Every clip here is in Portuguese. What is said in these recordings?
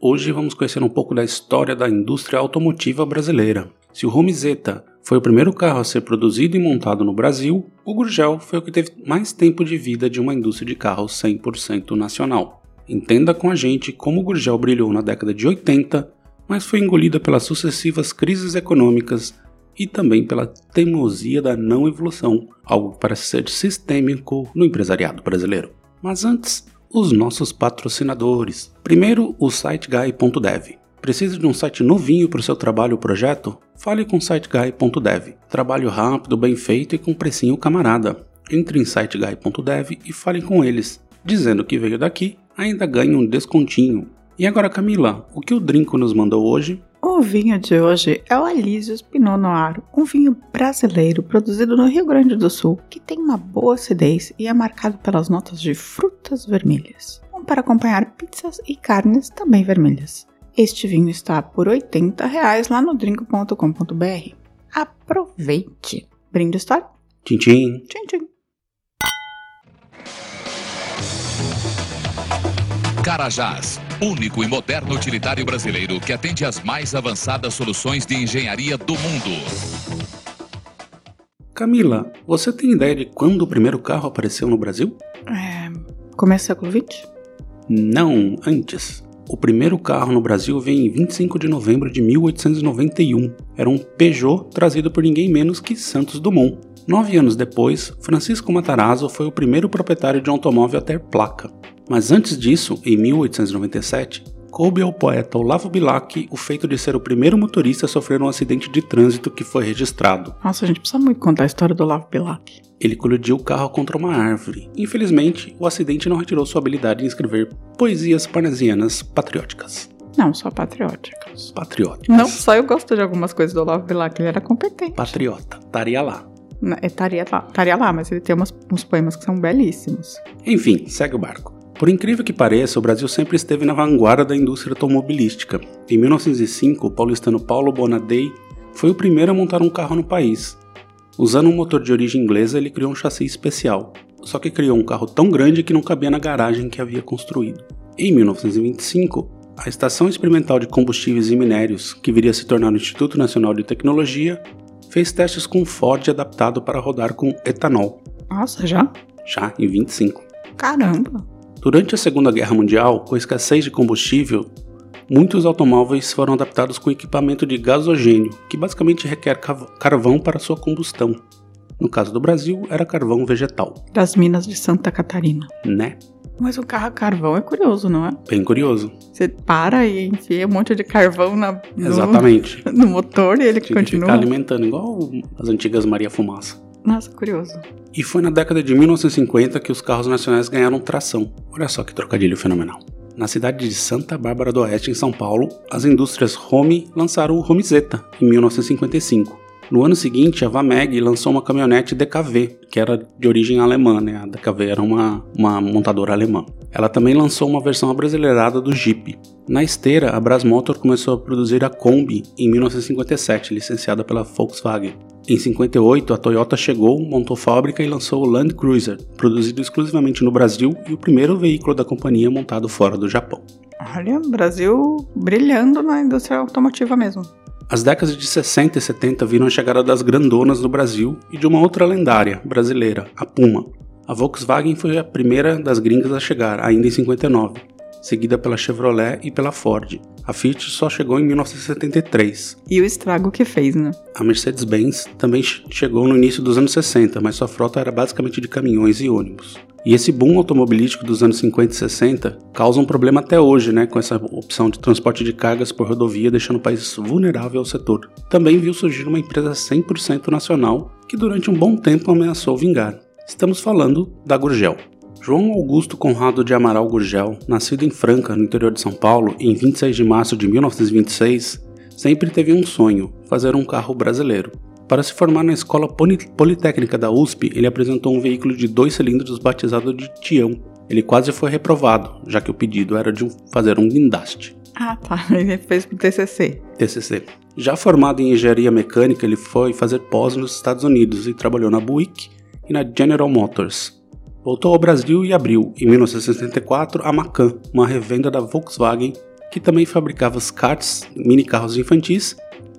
Hoje vamos conhecer um pouco da história da indústria automotiva brasileira. Se o Romizeta foi o primeiro carro a ser produzido e montado no Brasil, o Gurgel foi o que teve mais tempo de vida de uma indústria de carros 100% nacional. Entenda com a gente como o Gurgel brilhou na década de 80, mas foi engolida pelas sucessivas crises econômicas e também pela teimosia da não evolução, algo que parece ser sistêmico no empresariado brasileiro. Mas antes, os nossos patrocinadores. Primeiro, o siteguy.dev. Precisa de um site novinho para o seu trabalho ou projeto? Fale com siteguy.dev. Trabalho rápido, bem feito e com precinho camarada. Entre em siteguy.dev e fale com eles. Dizendo que veio daqui, ainda ganhe um descontinho. E agora, Camila, o que o Drinco nos mandou hoje? O vinho de hoje é o Alísios Pinot Noir, um vinho brasileiro produzido no Rio Grande do Sul, que tem uma boa acidez e é marcado pelas notas de frutas vermelhas. Bom para acompanhar pizzas e carnes também vermelhas. Este vinho está por 80 reais lá no drink.com.br. Aproveite! Brinde Store? Tchim, tchim. Tchim, tchim. Carajás, único e moderno utilitário brasileiro que atende às mais avançadas soluções de engenharia do mundo. Camila, você tem ideia de quando o primeiro carro apareceu no Brasil? É, começa o século XX? Não, antes. O primeiro carro no Brasil veio em 25 de novembro de 1891. Era um Peugeot trazido por ninguém menos que Santos Dumont. Nove anos depois, Francisco Matarazzo foi o primeiro proprietário de um automóvel a ter placa. Mas antes disso, em 1897, coube ao poeta Olavo Bilac o feito de ser o primeiro motorista a sofrer um acidente de trânsito que foi registrado. Nossa, a gente precisa muito contar a história do Olavo Bilac. Ele colidiu o carro contra uma árvore. Infelizmente, o acidente não retirou sua habilidade em escrever poesias parnasianas patrióticas. Não, só patrióticas. Patrióticas. Não, só eu gosto de algumas coisas do Olavo Bilac, ele era competente. Patriota, estaria lá. Não, é, Estaria lá, estaria lá, mas ele tem umas- uns poemas que são belíssimos. Enfim, segue o barco. Por incrível que pareça, o Brasil sempre esteve na vanguarda da indústria automobilística. Em 1905, o paulistano Paulo Bonadei foi o primeiro a montar um carro no país. Usando um motor de origem inglesa, ele criou um chassi especial. Só que criou um carro tão grande que não cabia na garagem que havia construído. Em 1925, a Estação Experimental de Combustíveis e Minérios, que viria a se tornar o Instituto Nacional de Tecnologia, fez testes com Ford adaptado para rodar com etanol, Nossa, já? já em 25. Caramba! Durante a Segunda Guerra Mundial, com a escassez de combustível, muitos automóveis foram adaptados com equipamento de gasogênio, que basicamente requer carvão para sua combustão. No caso do Brasil, era carvão vegetal, Das minas de Santa Catarina. né? Mas o carro a carvão é curioso, não é? Bem curioso. Você para e enfia um monte de carvão na, no, Exatamente. no motor e ele Tinha que continua. ficar alimentando, igual as antigas Maria Fumaça. Nossa, curioso. E foi na década de 1950 que os carros nacionais ganharam tração. Olha só que trocadilho fenomenal. Na cidade de Santa Bárbara do Oeste, em São Paulo, as indústrias Home lançaram o Homezeta em 1955. No ano seguinte, a Vameg lançou uma caminhonete DKV, que era de origem alemã, né? A DKV era uma, uma montadora alemã. Ela também lançou uma versão abrasileirada do Jeep. Na esteira, a Brasmotor começou a produzir a Kombi em 1957, licenciada pela Volkswagen. Em 58, a Toyota chegou, montou fábrica e lançou o Land Cruiser, produzido exclusivamente no Brasil e o primeiro veículo da companhia montado fora do Japão. Olha, Brasil brilhando na indústria automotiva mesmo. As décadas de 60 e 70 viram a chegada das grandonas no Brasil e de uma outra lendária brasileira, a Puma. A Volkswagen foi a primeira das gringas a chegar, ainda em 59, seguida pela Chevrolet e pela Ford. A Fiat só chegou em 1973. E o estrago que fez, né? A Mercedes-Benz também che- chegou no início dos anos 60, mas sua frota era basicamente de caminhões e ônibus. E esse boom automobilístico dos anos 50 e 60 causa um problema até hoje, né, com essa opção de transporte de cargas por rodovia, deixando o país vulnerável ao setor. Também viu surgir uma empresa 100% nacional que durante um bom tempo ameaçou vingar. Estamos falando da Gurgel. João Augusto Conrado de Amaral Gurgel, nascido em Franca, no interior de São Paulo, em 26 de março de 1926, sempre teve um sonho: fazer um carro brasileiro. Para se formar na Escola Politécnica da USP, ele apresentou um veículo de dois cilindros batizado de Tião. Ele quase foi reprovado, já que o pedido era de fazer um guindaste. Ah, tá. Ele fez pro TCC. TCC. Já formado em engenharia mecânica, ele foi fazer pós nos Estados Unidos e trabalhou na Buick e na General Motors. Voltou ao Brasil e abriu, em 1964, a Macan, uma revenda da Volkswagen que também fabricava os karts, mini carros infantis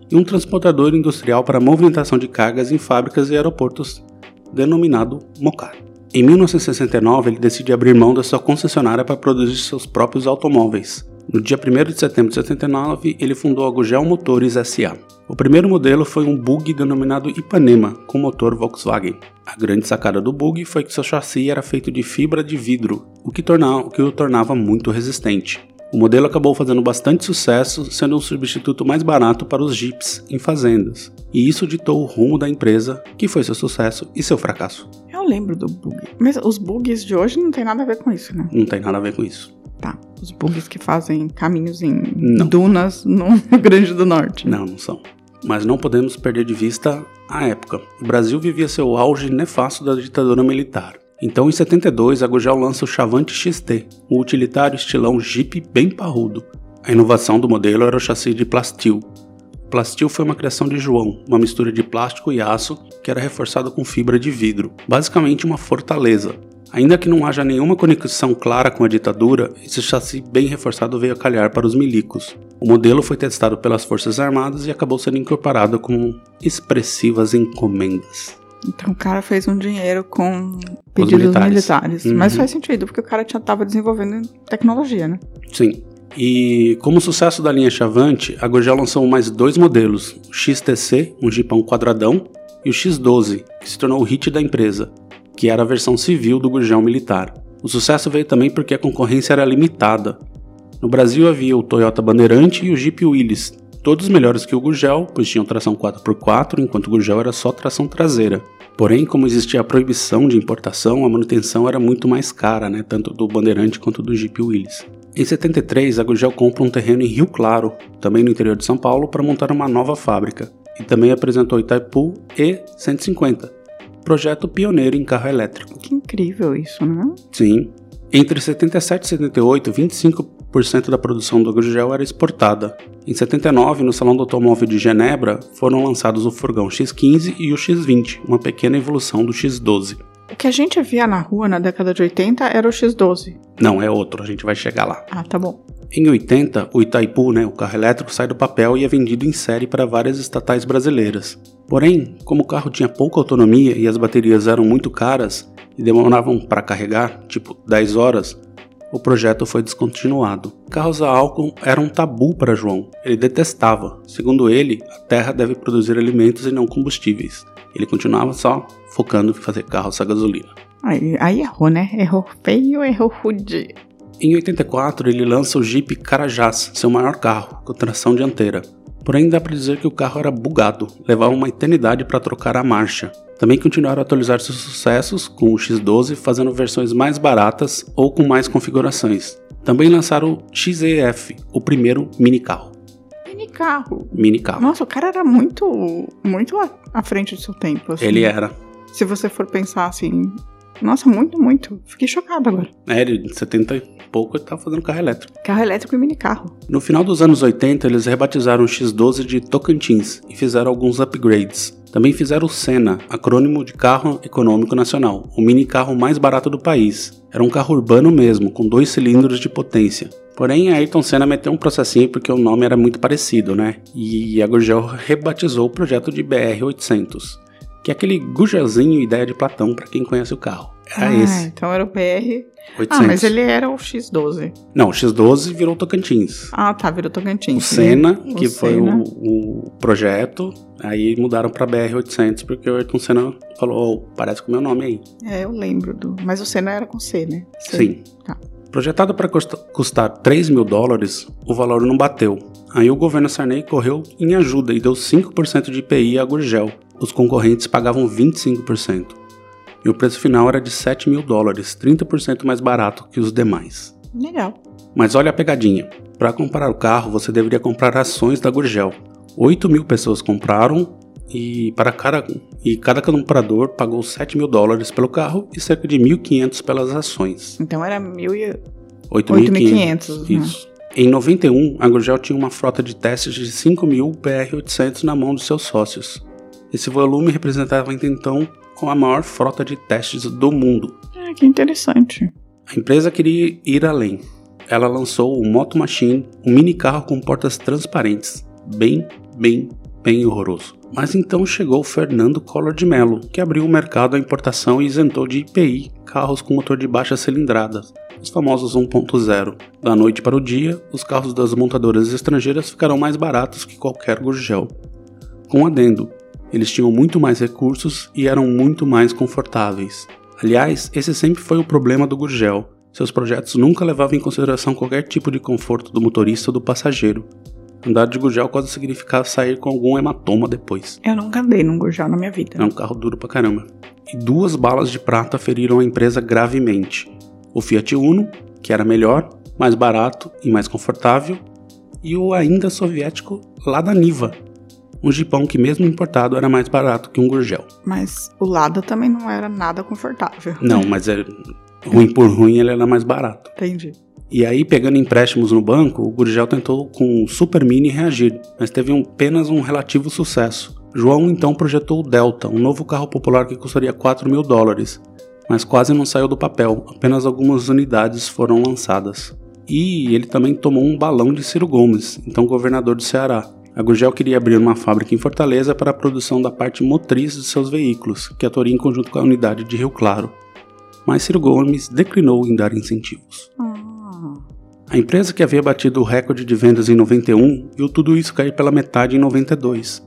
e um transportador industrial para movimentação de cargas em fábricas e aeroportos, denominado Mocar. Em 1969, ele decide abrir mão da sua concessionária para produzir seus próprios automóveis. No dia 1 de setembro de 79, ele fundou a Gugel Motores SA. O primeiro modelo foi um bug denominado Ipanema, com motor Volkswagen. A grande sacada do bug foi que seu chassi era feito de fibra de vidro, o que, tornava, o, que o tornava muito resistente. O modelo acabou fazendo bastante sucesso, sendo um substituto mais barato para os Jeeps em fazendas, e isso ditou o rumo da empresa, que foi seu sucesso e seu fracasso. Eu lembro do bug. Mas os bugs de hoje não tem nada a ver com isso, né? Não tem nada a ver com isso. Tá. Os bugs que fazem caminhos em Não. dunas no Rio Grande do Norte. Não, não são. Mas não podemos perder de vista a época. O Brasil vivia seu auge nefasto da ditadura militar. Então, em 72, a Gugel lança o Chavante XT, um utilitário estilão Jeep bem parrudo. A inovação do modelo era o chassi de plastil. Plastil foi uma criação de João, uma mistura de plástico e aço que era reforçado com fibra de vidro, basicamente uma fortaleza. Ainda que não haja nenhuma conexão clara com a ditadura, esse chassi bem reforçado veio a calhar para os milicos. O modelo foi testado pelas Forças Armadas e acabou sendo incorporado com expressivas encomendas. Então o cara fez um dinheiro com pedidos militares. militares. Uhum. Mas faz sentido, porque o cara já tava desenvolvendo tecnologia, né? Sim. E como sucesso da linha Chavante, a Gurgel lançou mais dois modelos, o XTC, um jipão quadradão, e o X12, que se tornou o hit da empresa, que era a versão civil do Gurgel militar. O sucesso veio também porque a concorrência era limitada. No Brasil havia o Toyota Bandeirante e o Jeep Willys, todos melhores que o Gurgel, pois tinham tração 4x4, enquanto o Gurgel era só tração traseira. Porém, como existia a proibição de importação, a manutenção era muito mais cara, né, tanto do Bandeirante quanto do Jeep Willys. Em 73, a Gurgel compra um terreno em Rio Claro, também no interior de São Paulo, para montar uma nova fábrica, e também apresentou Itaipu E150, projeto pioneiro em carro elétrico. Que incrível isso, né? Sim. Entre 77 e 78, 25% da produção do Gurgel era exportada. Em 79, no Salão do Automóvel de Genebra, foram lançados o furgão X15 e o X20, uma pequena evolução do X12. O que a gente via na rua na década de 80 era o X12. Não, é outro, a gente vai chegar lá. Ah, tá bom. Em 80, o Itaipu, né, o carro elétrico, sai do papel e é vendido em série para várias estatais brasileiras. Porém, como o carro tinha pouca autonomia e as baterias eram muito caras e demoravam para carregar, tipo 10 horas, o projeto foi descontinuado. Carros a álcool eram um tabu para João. Ele detestava. Segundo ele, a Terra deve produzir alimentos e não combustíveis. Ele continuava só focando em fazer carros a gasolina. Aí, aí errou, né? Errou feio, errou rude. Em 84, ele lança o Jeep Carajás, seu maior carro, com tração dianteira. Porém, dá para dizer que o carro era bugado, levava uma eternidade para trocar a marcha. Também continuaram a atualizar seus sucessos com o X12, fazendo versões mais baratas ou com mais configurações. Também lançaram o XEF, o primeiro mini carro. Mini carro. Mini carro. Nossa, o cara era muito, muito à- frente do seu tempo. assim. Ele era. Se você for pensar assim. Nossa, muito, muito. Fiquei chocada agora. É, ele de 70 e pouco ele tava fazendo carro elétrico. Carro elétrico e mini carro. No final dos anos 80, eles rebatizaram o X12 de Tocantins e fizeram alguns upgrades. Também fizeram o Senna, acrônimo de Carro Econômico Nacional, o mini carro mais barato do país. Era um carro urbano mesmo, com dois cilindros de potência. Porém, a Ayrton Senna meteu um processinho porque o nome era muito parecido, né? E a Gurgel rebatizou o projeto de BR-800, que é aquele Gurgelzinho ideia de Platão para quem conhece o carro. Era ah, esse, então era o PR. 800. Ah, mas ele era o X12. Não, o X12 virou Tocantins. Ah, tá, virou Tocantins. O Senna, O que foi Senna. o, o projeto, aí mudaram pra BR-800 porque o Ayrton Senna falou, "Oh, parece com o meu nome aí. É, eu lembro do. Mas o Senna era com C, né? C. Sim. Tá. Projetado para custar 3 mil dólares, o valor não bateu. Aí o governo Sarney correu em ajuda e deu 5% de IPI à Gurgel. Os concorrentes pagavam 25%. e o preço final era de 7 mil dólares, 30% mais barato que os demais. Legal. Mas olha a pegadinha. Para comprar o carro, você deveria comprar ações da Gurgel. 8 mil pessoas compraram e, para cada, e cada comprador pagou 7 mil dólares pelo carro e cerca de 1.500 pelas ações. Então era mil e... 8.500. Isso. Em 91, a Gurgel tinha uma frota de testes de 5 mil BR-800 na mão de seus sócios. Esse volume representava então a maior frota de testes do mundo. Ah, que interessante. A empresa queria ir além. Ela lançou o Moto Machine, um mini carro com portas transparentes, bem, bem, bem horroroso. Mas então chegou Fernando Collor de Mello, que abriu o mercado à importação e isentou de IPI carros com motor de baixa cilindrada, os famosos 1.0. Da noite para o dia, os carros das montadoras estrangeiras ficaram mais baratos que qualquer Gurgel. Com adendo, eles tinham muito mais recursos e eram muito mais confortáveis. Aliás, esse sempre foi o problema do Gurgel. Seus projetos nunca levavam em consideração qualquer tipo de conforto do motorista ou do passageiro. Andar de Gurgel quase significava sair com algum hematoma depois. Eu nunca andei num Gurgel na minha vida. É um carro duro pra caramba. E duas balas de prata feriram a empresa gravemente. O Fiat Uno, que era melhor, mais barato e mais confortável, e o ainda soviético Lada Niva, um jipão que mesmo importado era mais barato que um Gurgel. Mas o Lada também não era nada confortável. Não, mas é ruim por ruim ele era mais barato. Entendi. E aí, pegando empréstimos no banco, o Gurgel tentou com o Super Mini reagir, mas teve um, apenas um relativo sucesso. João então projetou o Delta, um novo carro popular que custaria 4 mil dólares, mas quase não saiu do papel, apenas algumas unidades foram lançadas. E ele também tomou um balão de Ciro Gomes, então governador do Ceará. A Gurgel queria abrir uma fábrica em Fortaleza para a produção da parte motriz de seus veículos, que atuaria em conjunto com a unidade de Rio Claro. Mas Ciro Gomes declinou em dar incentivos. A empresa que havia batido o recorde de vendas em 91 viu tudo isso cair pela metade em 92.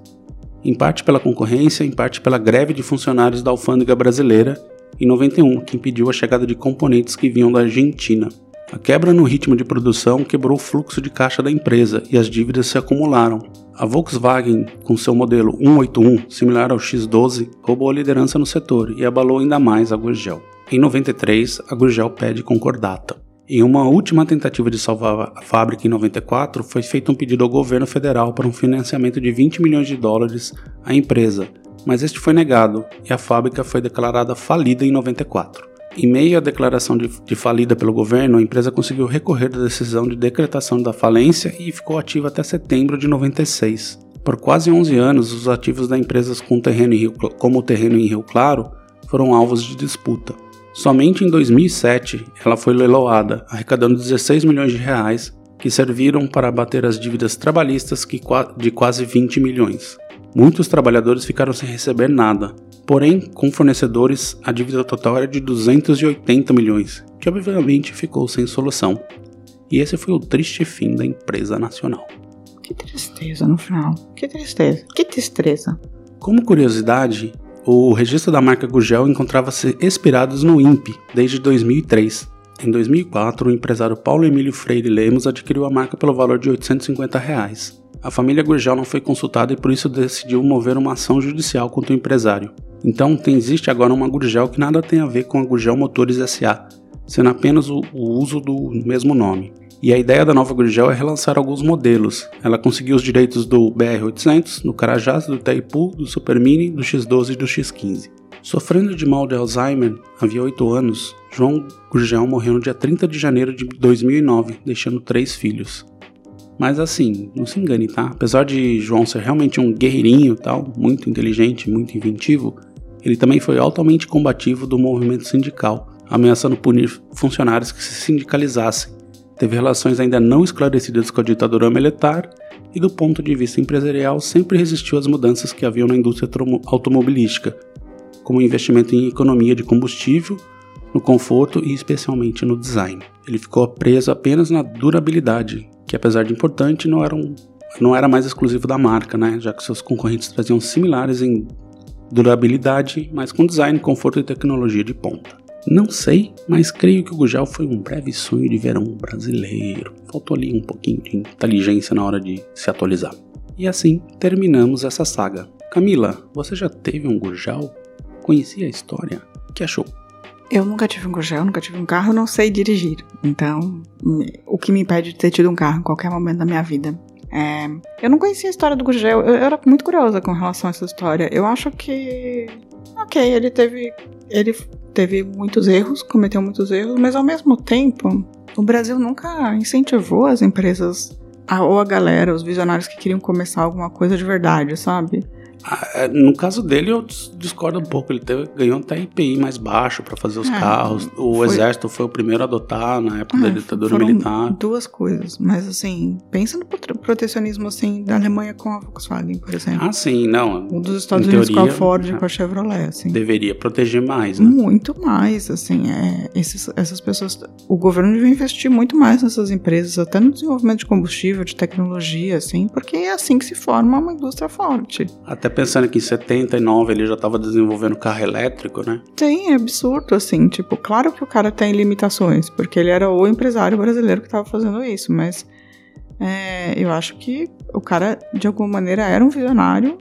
Em parte pela concorrência, em parte pela greve de funcionários da alfândega brasileira em 91, que impediu a chegada de componentes que vinham da Argentina. A quebra no ritmo de produção quebrou o fluxo de caixa da empresa e as dívidas se acumularam. A Volkswagen, com seu modelo 181, similar ao X12, roubou a liderança no setor e abalou ainda mais a Gurgel. Em 93, a Gurgel pede concordata. Em uma última tentativa de salvar a fábrica em 94, foi feito um pedido ao governo federal para um financiamento de 20 milhões de dólares à empresa, mas este foi negado e a fábrica foi declarada falida em 94. Em meio à declaração de, de, falida pelo governo, a empresa conseguiu recorrer da decisão de decretação da falência e ficou ativa até setembro de 96. Por quase 11 anos, os ativos da empresa com terreno Rio, como o terreno em Rio Claro foram alvos de disputa. Somente em 2007 ela foi leiloada, arrecadando 16 milhões de reais, que serviram para abater as dívidas trabalhistas de quase 20 milhões. Muitos trabalhadores ficaram sem receber nada, porém, com fornecedores, a dívida total era de 280 milhões, que obviamente ficou sem solução. E esse foi o triste fim da empresa nacional. Que tristeza no final. Que tristeza. Que tristeza. Como curiosidade, o registro da marca Gugel encontrava-se expirados no INPE desde 2003. Em 2004, o empresário Paulo Emílio Freire Lemos adquiriu a marca pelo valor de 850 reais. A família Gurgel não foi consultada e por isso decidiu mover uma ação judicial contra o empresário. Então, tem, existe agora uma Gurgel que nada tem a ver com a Gurgel Motores SA, sendo apenas o, o uso do mesmo nome. E a ideia da nova Gurgel é relançar alguns modelos. Ela conseguiu os direitos do BR-800, do Carajás, do Taipu, do Super Mini, do X12 e do X15. Sofrendo de mal de Alzheimer havia 8 anos, João Gurgel morreu no dia 30 de janeiro de 2009, deixando três filhos. Mas assim, não se engane, tá? Apesar de João ser realmente um guerreirinho tal, muito inteligente, muito inventivo, ele também foi altamente combativo do movimento sindical, ameaçando punir funcionários que se sindicalizassem teve relações ainda não esclarecidas com a ditadura militar e, do ponto de vista empresarial, sempre resistiu às mudanças que haviam na indústria automobilística, como investimento em economia de combustível, no conforto e especialmente no design. Ele ficou preso apenas na durabilidade, que apesar de importante, não era, um, não era mais exclusivo da marca, né? já que seus concorrentes traziam similares em durabilidade, mas com design, conforto e tecnologia de ponta. Não sei, mas creio que o Gugel foi um breve sonho de verão brasileiro. Faltou ali um pouquinho de inteligência na hora de se atualizar. E assim terminamos essa saga. Camila, você já teve um Gurgel? Conhecia a história? que achou. Eu nunca tive um Gurgel, nunca tive um carro, não sei dirigir. Então, o que me impede de ter tido um carro em qualquer momento da minha vida? É, eu não conhecia a história do Gurgel, eu, eu era muito curiosa com relação a essa história. Eu acho que. Ok, ele teve. Ele teve muitos erros, cometeu muitos erros, mas ao mesmo tempo, o Brasil nunca incentivou as empresas a, ou a galera, os visionários que queriam começar alguma coisa de verdade, sabe? Ah, é, No caso dele, eu dis- discordo um pouco. Ele teve- ganhou até IPI mais baixo para fazer os É, carros. O foi- exército foi o primeiro a adotar na época da É, ditadura militar. Duas coisas, mas assim, pensa no prote- protecionismo assim da Alemanha com a Volkswagen, por exemplo. Ah, sim, não. Um dos Estados Unidos com a teoria, Ford e é. com a Chevrolet, assim. Deveria proteger mais, né? Muito mais, assim, é, esses, essas pessoas. O governo devia investir muito mais nessas empresas, até no desenvolvimento de combustível, de tecnologia, assim, porque é assim que se forma uma indústria forte. Até pensando que em 79 ele já estava desenvolvendo carro elétrico, né? Tem, é absurdo, assim, tipo, claro que o cara tem limitações, porque ele era o empresário brasileiro que estava fazendo isso, mas é, eu acho que o cara, de alguma maneira, era um visionário.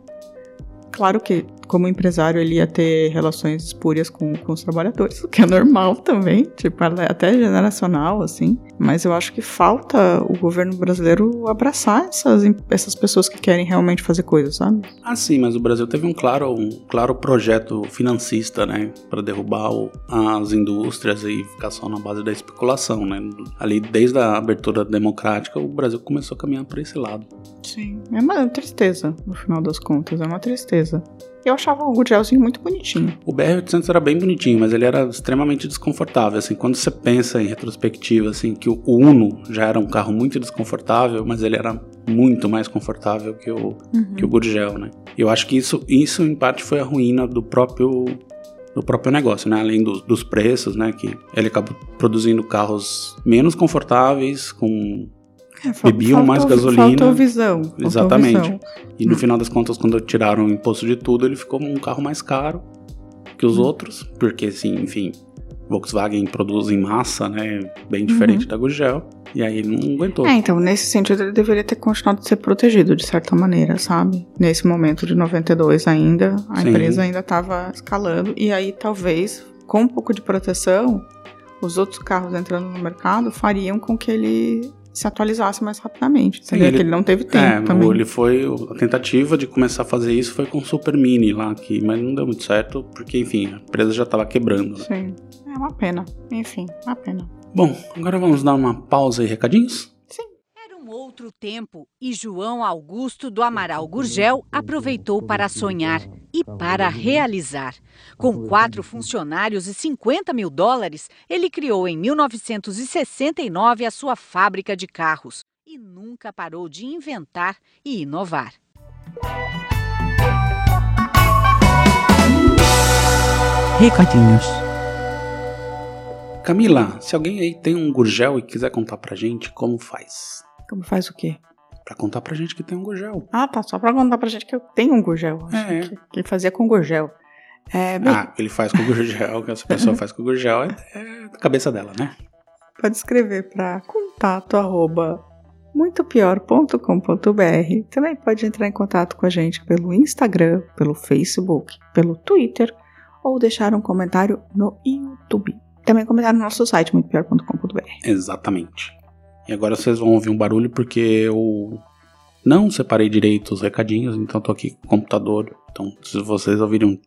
Claro que, como empresário, ele ia ter relações espúrias com, com os trabalhadores, o que é normal também, tipo, é até generacional, assim. Mas eu acho que falta o governo brasileiro abraçar essas, essas pessoas que querem realmente fazer coisas, sabe? Ah, sim, mas o Brasil teve um claro, um claro projeto financista, né? Para derrubar o- as indústrias e ficar só na base da especulação, né? Ali, desde a abertura democrática, o Brasil começou a caminhar por esse lado. Sim. É uma tristeza, no final das contas, é uma tristeza. Eu achava o Gurgelzinho muito bonitinho. O BR-800 era bem bonitinho, mas ele era extremamente desconfortável, assim, quando você pensa em retrospectiva, assim, que o Uno já era um carro muito desconfortável, mas ele era muito mais confortável que o, que o Gurgel, né? Eu acho que isso, isso em parte foi a ruína do próprio do próprio negócio, né? Além dos, dos preços, né? Que ele acabou produzindo carros menos confortáveis, com É, Bebiam mais faltou- gasolina. Faltou visão. faltou Exatamente. visão. E no final das contas, quando tiraram o imposto de tudo, ele ficou um carro mais caro que os outros, porque assim, enfim, Volkswagen produz em massa, né? Bem diferente da Gurgel. E aí ele não aguentou. É, então, nesse sentido, ele deveria ter continuado a ser protegido, de certa maneira, sabe? Nesse momento de 92 ainda, a Sim. empresa ainda estava escalando. E aí, talvez, com um pouco de proteção, os outros carros entrando no mercado fariam com que ele se atualizasse mais rapidamente. Sim, ele- que ele não teve tempo É, também. ele foi. A tentativa de começar a fazer isso foi com o Super Mini lá, que, mas não deu muito certo, porque, enfim, a empresa já estava quebrando. né? Sim. É uma pena. Enfim, uma pena. Bom, agora vamos dar uma pausa e recadinhos? Outro tempo e João Augusto do Amaral Gurgel aproveitou para sonhar e para realizar. Com quatro funcionários e 50 mil dólares, ele criou em 1969 a sua fábrica de carros e nunca parou de inventar e inovar. Recadinhos. Camila, se alguém aí tem um Gurgel e quiser contar pra gente como faz. Como faz o quê? Pra contar pra gente que tem um Gurgel. Ah, tá. Só pra contar pra gente que eu tenho um Gurgel. acho É. Que, que fazia com Gurgel. É, bem, Ah, ele faz com o Gurgel, que essa pessoa faz com o Gurgel, é, é da cabeça dela, né? pode escrever para contato arroba muitopior.com.br. Também pode entrar em contato com a gente pelo Instagram, pelo Facebook, pelo Twitter ou deixar um comentário no YouTube. Também comentar no nosso site muitopior.com.br. Exatamente. E agora vocês vão ouvir um barulho porque eu não separei direito os recadinhos, então tô aqui com o computador. Então, se vocês ouvirem um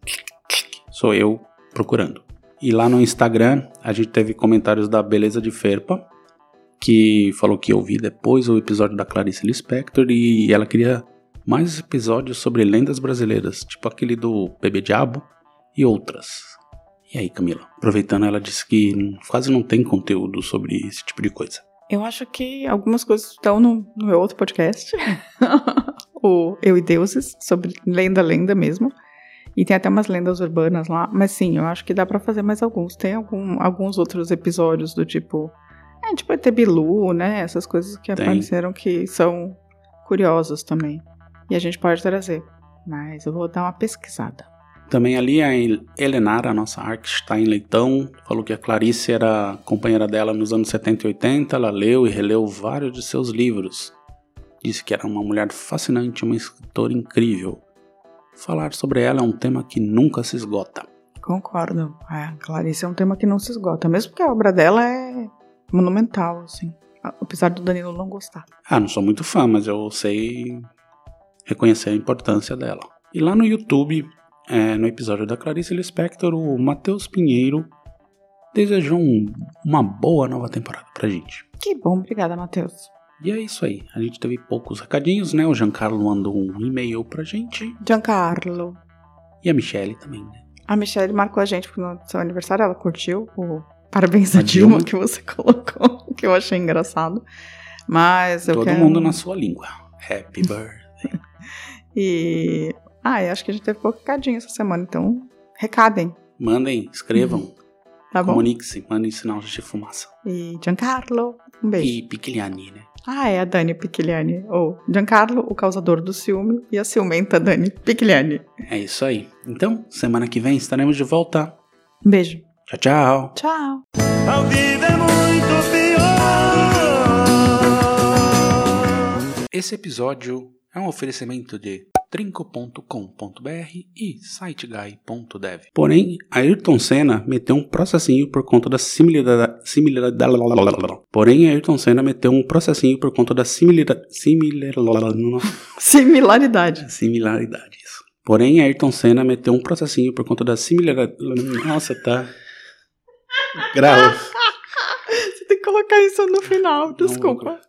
sou eu procurando. E lá no Instagram, a gente teve comentários da Beleza de Ferpa, que falou que ia ouvir depois o episódio da Clarice Lispector e ela queria mais episódios sobre lendas brasileiras, tipo aquele do Bebê Diabo e outras. E aí, Camila? Aproveitando, ela disse que quase não tem conteúdo sobre esse tipo de coisa. Eu acho que algumas coisas estão no, no meu outro podcast, o Eu e Deuses, sobre lenda, lenda mesmo. E tem até umas lendas urbanas lá. Mas sim, eu acho que dá pra fazer mais alguns. Tem algum, alguns outros episódios do tipo. É, tipo ET Bilu, né? Essas coisas que Tem. apareceram que são curiosas também. E a gente pode trazer. Mas eu vou dar uma pesquisada. Também ali a El- Helenara, a nossa Arkstein Leitão, falou que a Clarice era companheira dela nos anos 70 e 80. Ela leu e releu vários de seus livros. Disse que era uma mulher fascinante, uma escritora incrível. Falar sobre ela é um tema que nunca se esgota. Concordo. É, Clarice é um tema que não se esgota, mesmo porque a obra dela é monumental, assim. Apesar do Danilo não gostar. Ah, não sou muito fã, mas eu sei reconhecer a importância dela. E lá no YouTube, é, no episódio da Clarice Lispector, o Matheus Pinheiro desejou um- uma boa nova temporada pra gente. Que bom, obrigada, Matheus. E é isso aí. A gente teve poucos recadinhos, né? O Giancarlo mandou um e-mail pra gente. Giancarlo. E a Michelle também, né? A Michelle marcou a gente no seu aniversário, ela curtiu o parabéns a A Dilma, Dilma. que você colocou, que eu achei engraçado. Mas eu Todo quero... mundo na sua língua. Happy birthday. E. Ah, eu acho que a gente teve pouco recadinho essa semana, então recadem, Mandem, escrevam, tá bom? comunique-se, mandem sinal de fumaça. E Giancarlo, um beijo. E Piquiliani, né? Ah, é a Dani Picchigliani. Ou Giancarlo, o causador do ciúme, e a ciumenta Dani Picchigliani. É isso aí. Então, semana que vem estaremos de volta. Um beijo. Tchau, tchau. Tchau. Ao vivo é muito pior. Esse episódio é um oferecimento de trinco.com.br e siteguy.dev. Porém, Ayrton Senna meteu um processinho por conta da similaridade. similaridade Porém, Ayrton Senna meteu um processinho por conta da similaridade. Similaridade. Similaridade, isso. Porém, Ayrton Senna meteu um processinho por conta da similaridade. Nossa, tá. Grau. Você tem que colocar isso no final, desculpa.